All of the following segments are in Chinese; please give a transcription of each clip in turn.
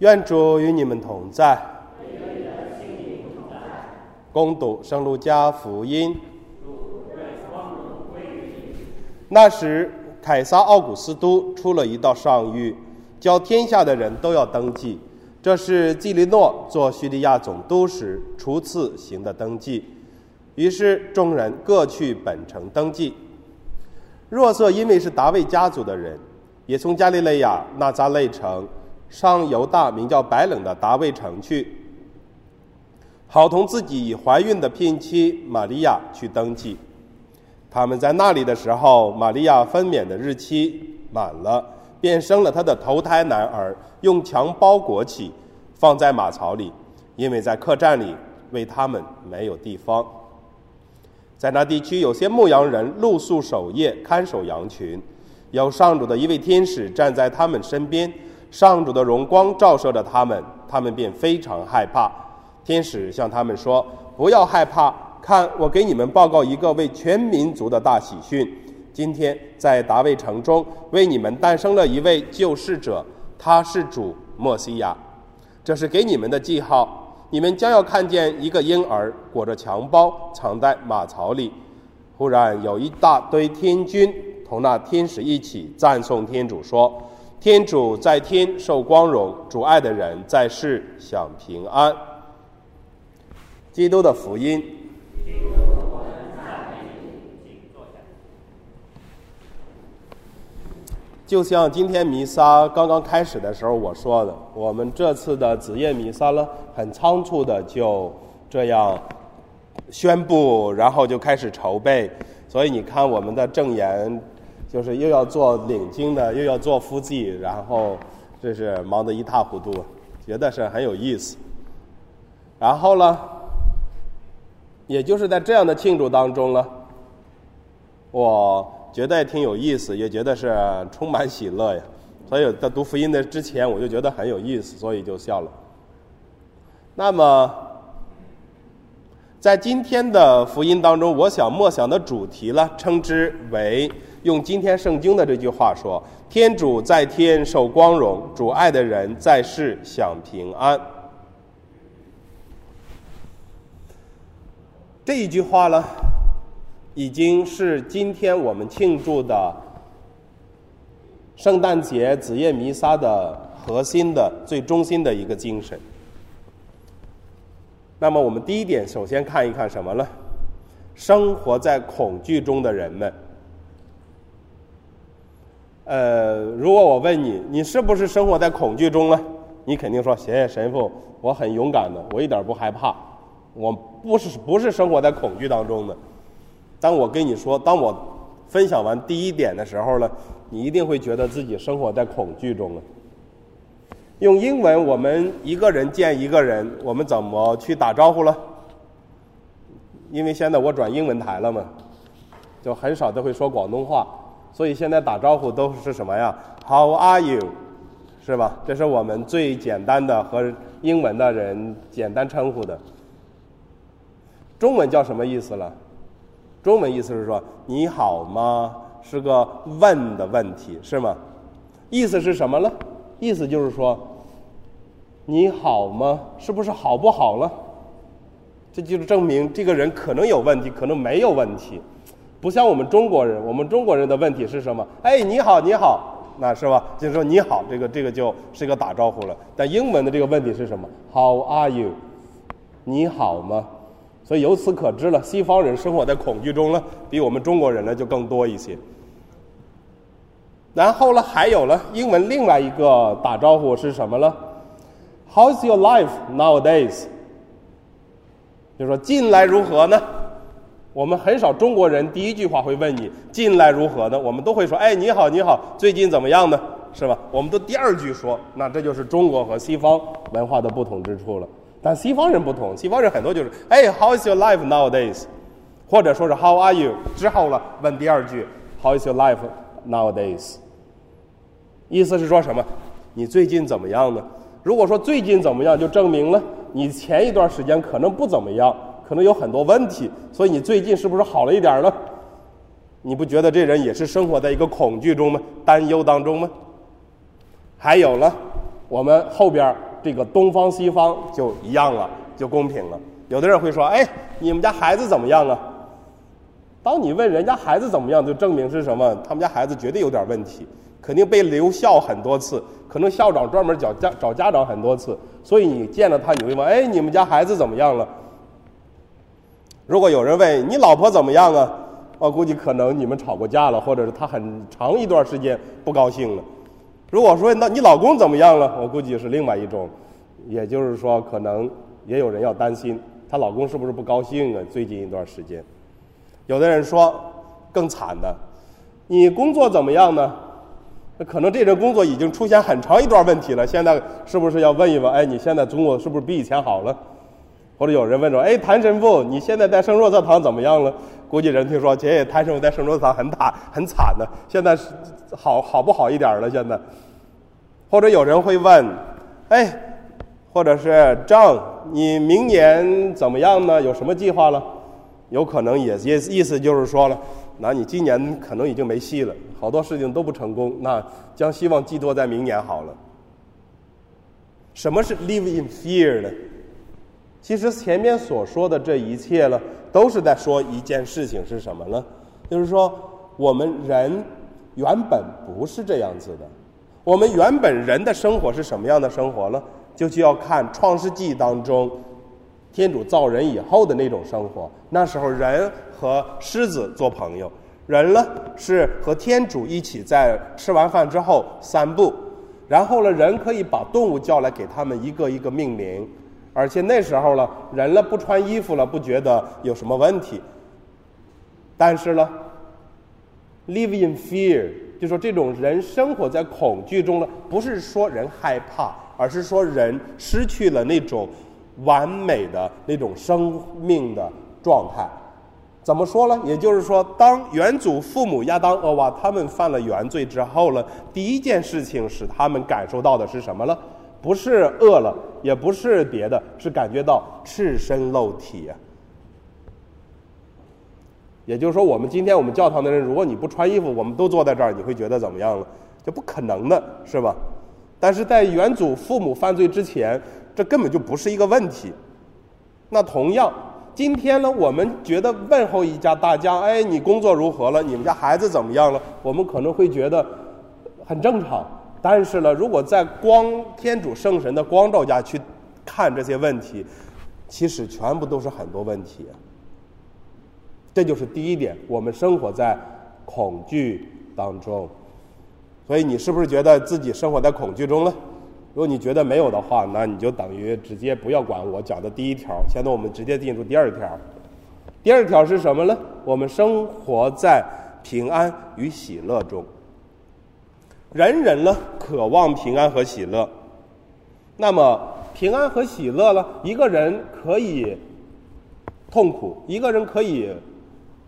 愿主与你们同在。恭读圣路加福音。那时，凯撒奥古斯都出了一道上谕，叫天下的人都要登记。这是基利诺做叙利亚总督时初次行的登记。于是众人各去本城登记。若瑟因为是达卫家族的人，也从加利肋亚纳扎勒城。上犹大名叫白冷的达卫城去，好同自己已怀孕的聘妻玛利亚去登记。他们在那里的时候，玛利亚分娩的日期满了，便生了她的头胎男儿，用襁褓裹起，放在马槽里，因为在客栈里为他们没有地方。在那地区，有些牧羊人露宿守夜，看守羊群，有上主的一位天使站在他们身边。上主的荣光照射着他们，他们便非常害怕。天使向他们说：“不要害怕，看，我给你们报告一个为全民族的大喜讯。今天在达味城中为你们诞生了一位救世者，他是主莫西亚。这是给你们的记号。你们将要看见一个婴儿裹着襁褓，藏在马槽里。”忽然有一大堆天军同那天使一起赞颂天主说。天主在天受光荣，主爱的人在世享平安。基督的福音。就像今天弥撒刚刚开始的时候我说的，我们这次的子夜弥撒呢，很仓促的就这样宣布，然后就开始筹备，所以你看我们的证言。就是又要做领经的，又要做辅祭，然后这是忙得一塌糊涂，觉得是很有意思。然后呢，也就是在这样的庆祝当中呢，我觉得也挺有意思，也觉得是充满喜乐呀。所以在读福音的之前，我就觉得很有意思，所以就笑了。那么，在今天的福音当中，我想默想的主题呢，称之为。用今天圣经的这句话说：“天主在天受光荣，主爱的人在世享平安。”这一句话呢，已经是今天我们庆祝的圣诞节子夜弥撒的核心的最中心的一个精神。那么，我们第一点，首先看一看什么呢？生活在恐惧中的人们。呃，如果我问你，你是不是生活在恐惧中呢？你肯定说，谢谢神父，我很勇敢的，我一点不害怕，我不是不是生活在恐惧当中的。当我跟你说，当我分享完第一点的时候呢，你一定会觉得自己生活在恐惧中了。用英文，我们一个人见一个人，我们怎么去打招呼了？因为现在我转英文台了嘛，就很少都会说广东话。所以现在打招呼都是什么呀？How are you？是吧？这是我们最简单的和英文的人简单称呼的。中文叫什么意思了？中文意思是说你好吗？是个问的问题，是吗？意思是什么呢？意思就是说你好吗？是不是好不好了？这就是证明这个人可能有问题，可能没有问题。不像我们中国人，我们中国人的问题是什么？哎，你好，你好，那是吧？就是说你好，这个这个就是一个打招呼了。但英文的这个问题是什么？How are you？你好吗？所以由此可知了，西方人生活在恐惧中呢，比我们中国人呢就更多一些。然后呢，还有了英文另外一个打招呼是什么呢？How's your life nowadays？就说近来如何呢？我们很少中国人第一句话会问你近来如何呢？我们都会说，哎，你好，你好，最近怎么样呢？是吧？我们都第二句说，那这就是中国和西方文化的不同之处了。但西方人不同，西方人很多就是，哎，How is your life nowadays？或者说是 How are you？之后了问第二句，How is your life nowadays？意思是说什么？你最近怎么样呢？如果说最近怎么样，就证明了你前一段时间可能不怎么样。可能有很多问题，所以你最近是不是好了一点呢？你不觉得这人也是生活在一个恐惧中吗？担忧当中吗？还有呢，我们后边这个东方西方就一样了，就公平了。有的人会说：“哎，你们家孩子怎么样啊？”当你问人家孩子怎么样，就证明是什么？他们家孩子绝对有点问题，肯定被留校很多次，可能校长专门找家找家长很多次。所以你见了他，你会问：“哎，你们家孩子怎么样了？”如果有人问你老婆怎么样啊？我估计可能你们吵过架了，或者是她很长一段时间不高兴了。如果说那你老公怎么样了？我估计是另外一种，也就是说，可能也有人要担心她老公是不是不高兴啊？最近一段时间。有的人说更惨的，你工作怎么样呢？那可能这个工作已经出现很长一段问题了，现在是不是要问一问？哎，你现在工作是不是比以前好了？或者有人问说，哎，谭神父，你现在在圣若瑟堂怎么样了？估计人听说，姐，谭神父在圣若瑟堂很惨很惨的，现在是好好不好一点了？现在，或者有人会问，哎，或者是张，你明年怎么样呢？有什么计划了？有可能也也意思就是说了，那你今年可能已经没戏了，好多事情都不成功，那将希望寄托在明年好了。什么是 live in fear 呢？其实前面所说的这一切呢，都是在说一件事情是什么呢？就是说我们人原本不是这样子的，我们原本人的生活是什么样的生活呢？就需要看创世纪当中。天主造人以后的那种生活，那时候人和狮子做朋友，人呢是和天主一起在吃完饭之后散步，然后呢人可以把动物叫来给他们一个一个命名，而且那时候呢人了不穿衣服了，不觉得有什么问题，但是呢，live in fear，就说这种人生活在恐惧中呢，不是说人害怕，而是说人失去了那种。完美的那种生命的状态，怎么说呢？也就是说，当远祖父母亚当、厄娃他们犯了原罪之后呢，第一件事情使他们感受到的是什么呢？不是饿了，也不是别的，是感觉到赤身露体。也就是说，我们今天我们教堂的人，如果你不穿衣服，我们都坐在这儿，你会觉得怎么样呢？就不可能的，是吧？但是在远祖父母犯罪之前。这根本就不是一个问题。那同样，今天呢，我们觉得问候一下大家，哎，你工作如何了？你们家孩子怎么样了？我们可能会觉得很正常。但是呢，如果在光天主圣神的光照下去看这些问题，其实全部都是很多问题。这就是第一点，我们生活在恐惧当中。所以，你是不是觉得自己生活在恐惧中了？如果你觉得没有的话，那你就等于直接不要管我讲的第一条。现在我们直接进入第二条。第二条是什么呢？我们生活在平安与喜乐中。人人呢渴望平安和喜乐。那么平安和喜乐呢？一个人可以痛苦，一个人可以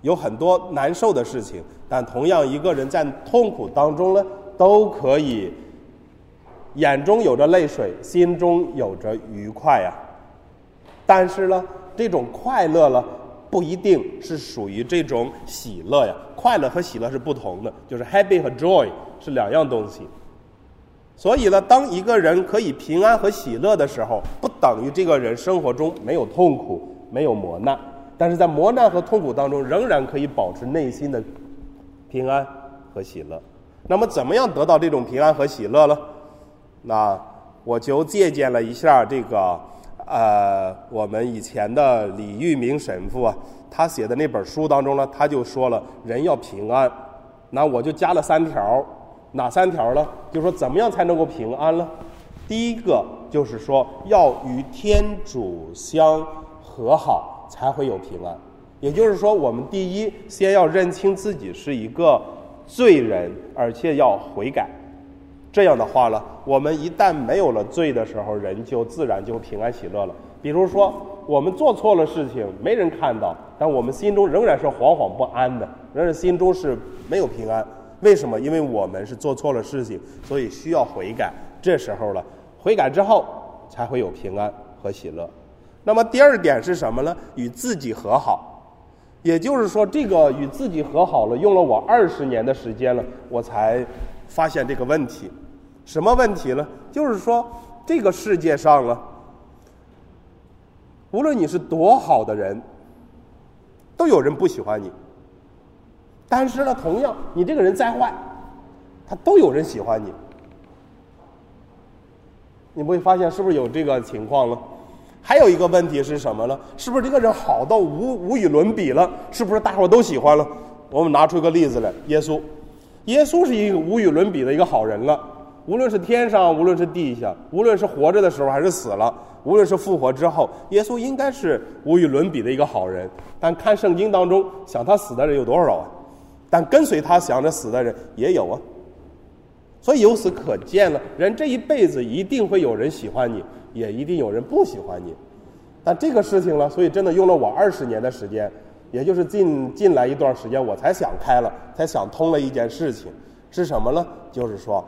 有很多难受的事情，但同样一个人在痛苦当中呢，都可以。眼中有着泪水，心中有着愉快呀。但是呢，这种快乐呢，不一定是属于这种喜乐呀。快乐和喜乐是不同的，就是 happy 和 joy 是两样东西。所以呢，当一个人可以平安和喜乐的时候，不等于这个人生活中没有痛苦、没有磨难。但是在磨难和痛苦当中，仍然可以保持内心的平安和喜乐。那么，怎么样得到这种平安和喜乐呢？那我就借鉴了一下这个，呃，我们以前的李玉明神父啊，他写的那本书当中呢，他就说了人要平安，那我就加了三条，哪三条呢？就说怎么样才能够平安呢？第一个就是说要与天主相和好，才会有平安。也就是说，我们第一先要认清自己是一个罪人，而且要悔改。这样的话呢，我们一旦没有了罪的时候，人就自然就平安喜乐了。比如说，我们做错了事情，没人看到，但我们心中仍然是惶惶不安的，仍然心中是没有平安。为什么？因为我们是做错了事情，所以需要悔改。这时候了，悔改之后才会有平安和喜乐。那么第二点是什么呢？与自己和好。也就是说，这个与自己和好了，用了我二十年的时间了，我才。发现这个问题，什么问题呢？就是说，这个世界上了，无论你是多好的人，都有人不喜欢你。但是呢，同样你这个人再坏，他都有人喜欢你。你不会发现是不是有这个情况了？还有一个问题是什么呢？是不是这个人好到无无与伦比了？是不是大伙都喜欢了？我们拿出一个例子来，耶稣，耶稣是一个无与伦比的一个好人了。无论是天上，无论是地下，无论是活着的时候还是死了，无论是复活之后，耶稣应该是无与伦比的一个好人。但看圣经当中，想他死的人有多少啊？但跟随他想着死的人也有啊。所以由此可见了，人这一辈子一定会有人喜欢你，也一定有人不喜欢你。但这个事情呢，所以真的用了我二十年的时间，也就是近近来一段时间，我才想开了，才想通了一件事情，是什么呢？就是说。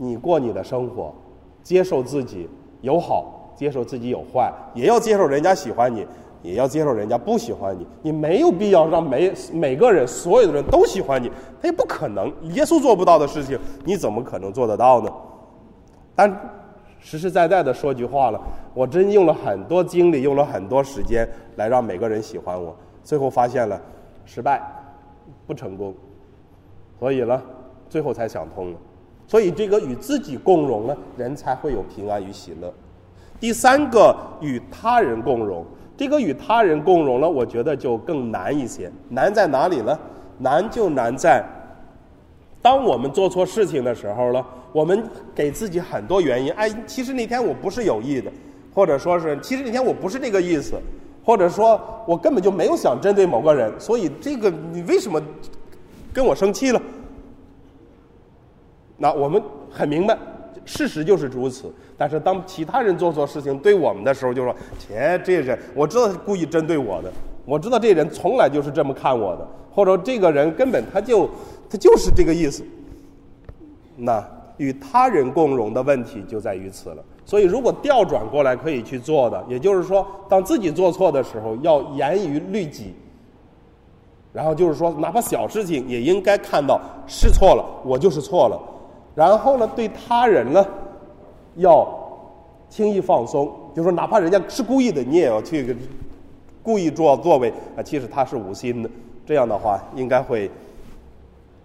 你过你的生活，接受自己有好，接受自己有坏，也要接受人家喜欢你，也要接受人家不喜欢你。你没有必要让每每个人、所有的人都喜欢你，他也不可能。耶稣做不到的事情，你怎么可能做得到呢？但实实在在的说句话了，我真用了很多精力，用了很多时间来让每个人喜欢我，最后发现了失败，不成功，所以呢，最后才想通了。所以，这个与自己共荣呢，人才会有平安与喜乐。第三个，与他人共荣，这个与他人共荣呢，我觉得就更难一些。难在哪里呢？难就难在，当我们做错事情的时候呢，我们给自己很多原因。哎，其实那天我不是有意的，或者说是，其实那天我不是这个意思，或者说我根本就没有想针对某个人。所以，这个你为什么跟我生气了？那我们很明白，事实就是如此。但是当其他人做错事情对我们的时候，就说：“切，这人我知道他故意针对我的，我知道这人从来就是这么看我的，或者这个人根本他就他就是这个意思。”那与他人共荣的问题就在于此了。所以，如果调转过来可以去做的，也就是说，当自己做错的时候，要严于律己。然后就是说，哪怕小事情也应该看到是错了，我就是错了。然后呢，对他人呢，要轻易放松，就是说哪怕人家是故意的，你也要去故意做作为啊，其实他是无心的。这样的话，应该会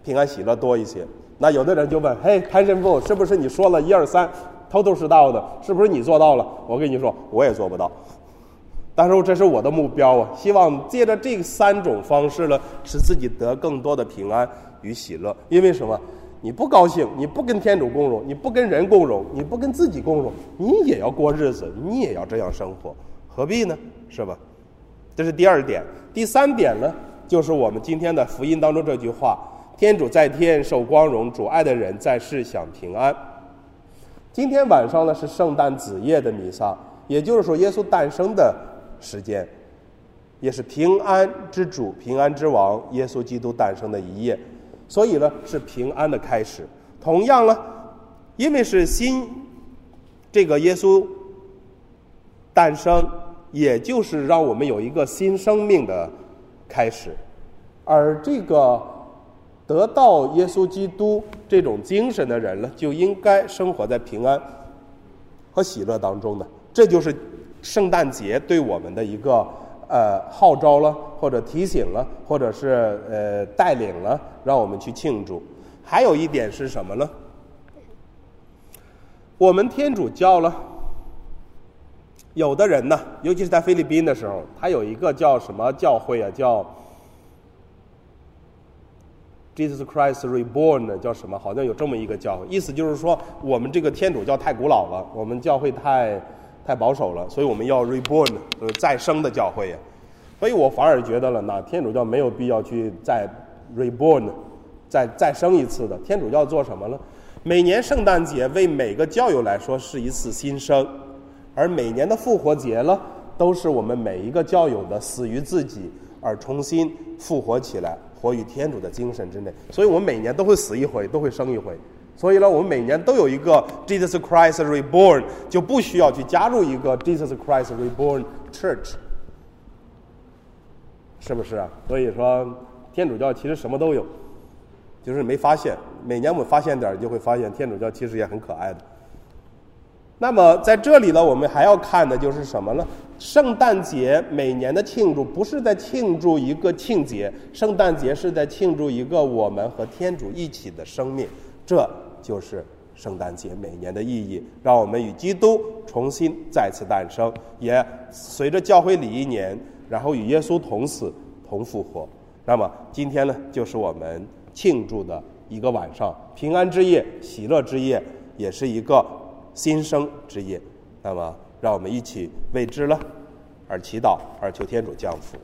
平安喜乐多一些。那有的人就问：“嘿，潘神父，是不是你说了一二三，头头是道的？是不是你做到了？”我跟你说，我也做不到。但是这是我的目标啊，希望借着这三种方式呢，使自己得更多的平安与喜乐。因为什么？你不高兴，你不跟天主共荣，你不跟人共荣，你不跟自己共荣，你也要过日子，你也要这样生活，何必呢？是吧？这是第二点。第三点呢，就是我们今天的福音当中这句话：“天主在天受光荣，主爱的人在世享平安。”今天晚上呢是圣诞子夜的弥撒，也就是说耶稣诞生的时间，也是平安之主、平安之王耶稣基督诞生的一夜。所以呢，是平安的开始。同样呢，因为是新这个耶稣诞生，也就是让我们有一个新生命的开始。而这个得到耶稣基督这种精神的人呢，就应该生活在平安和喜乐当中的。这就是圣诞节对我们的一个。呃，号召了，或者提醒了，或者是呃带领了，让我们去庆祝。还有一点是什么呢？我们天主教了，有的人呢，尤其是在菲律宾的时候，他有一个叫什么教会啊？叫 Jesus Christ Reborn，叫什么？好像有这么一个教会，意思就是说，我们这个天主教太古老了，我们教会太。太保守了，所以我们要 reborn，就是再生的教会。所以我反而觉得了，那天主教没有必要去再 reborn，再再生一次的。天主教做什么呢？每年圣诞节为每个教友来说是一次新生，而每年的复活节呢，都是我们每一个教友的死于自己而重新复活起来，活于天主的精神之内。所以我们每年都会死一回，都会生一回。所以呢，我们每年都有一个 Jesus Christ Reborn，就不需要去加入一个 Jesus Christ Reborn Church，是不是啊？所以说，天主教其实什么都有，就是没发现。每年我们发现点儿，就会发现天主教其实也很可爱的。那么在这里呢，我们还要看的就是什么呢？圣诞节每年的庆祝不是在庆祝一个庆节，圣诞节是在庆祝一个我们和天主一起的生命，这就是圣诞节每年的意义，让我们与基督重新再次诞生，也随着教会礼一年，然后与耶稣同死同复活。那么今天呢，就是我们庆祝的一个晚上，平安之夜、喜乐之夜，也是一个新生之夜。那么，让我们一起为之了而祈祷，而求天主降福。